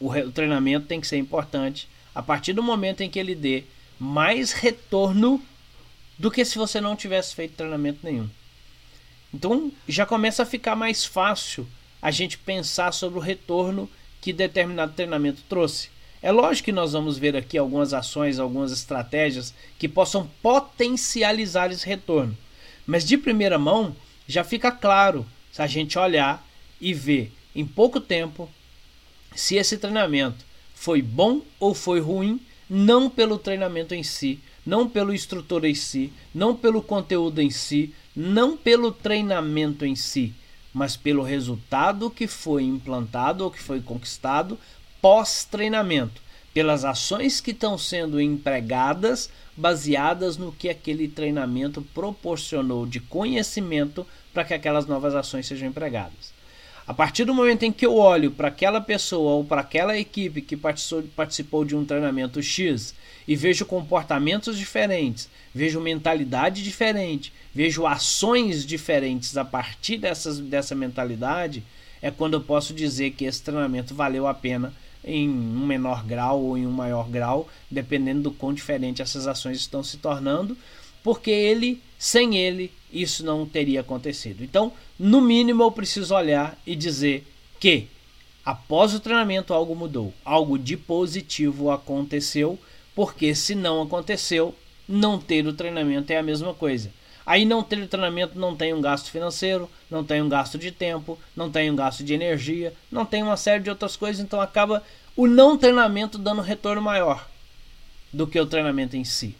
O, o treinamento tem que ser importante a partir do momento em que ele dê mais retorno do que se você não tivesse feito treinamento nenhum. Então já começa a ficar mais fácil a gente pensar sobre o retorno que determinado treinamento trouxe. É lógico que nós vamos ver aqui algumas ações, algumas estratégias que possam potencializar esse retorno. Mas de primeira mão, já fica claro se a gente olhar e ver em pouco tempo se esse treinamento foi bom ou foi ruim, não pelo treinamento em si, não pelo instrutor em si, não pelo conteúdo em si, não pelo treinamento em si, mas pelo resultado que foi implantado ou que foi conquistado pós-treinamento, pelas ações que estão sendo empregadas baseadas no que aquele treinamento proporcionou de conhecimento para que aquelas novas ações sejam empregadas. A partir do momento em que eu olho para aquela pessoa ou para aquela equipe que participou de um treinamento X e vejo comportamentos diferentes, vejo mentalidade diferente, vejo ações diferentes a partir dessas, dessa mentalidade, é quando eu posso dizer que esse treinamento valeu a pena em um menor grau ou em um maior grau, dependendo do quão diferente essas ações estão se tornando, porque ele, sem ele, isso não teria acontecido. Então, no mínimo, eu preciso olhar e dizer que após o treinamento algo mudou, algo de positivo aconteceu, porque se não aconteceu, não ter o treinamento é a mesma coisa. Aí não ter o treinamento não tem um gasto financeiro, não tem um gasto de tempo, não tem um gasto de energia, não tem uma série de outras coisas, então acaba o não treinamento dando retorno maior do que o treinamento em si.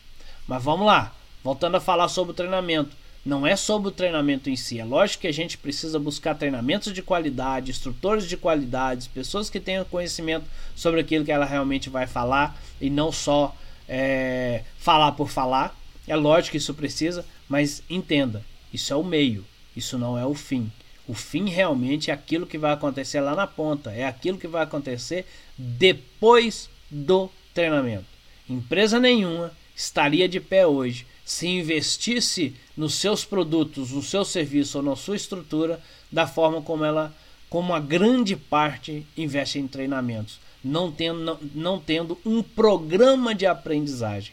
Mas vamos lá, voltando a falar sobre o treinamento. Não é sobre o treinamento em si. É lógico que a gente precisa buscar treinamentos de qualidade, instrutores de qualidade, pessoas que tenham conhecimento sobre aquilo que ela realmente vai falar e não só é, falar por falar. É lógico que isso precisa, mas entenda, isso é o meio, isso não é o fim. O fim realmente é aquilo que vai acontecer lá na ponta, é aquilo que vai acontecer depois do treinamento. Empresa nenhuma estaria de pé hoje se investisse nos seus produtos, no seu serviço ou na sua estrutura da forma como ela, como a grande parte investe em treinamentos, não tendo, não, não tendo um programa de aprendizagem.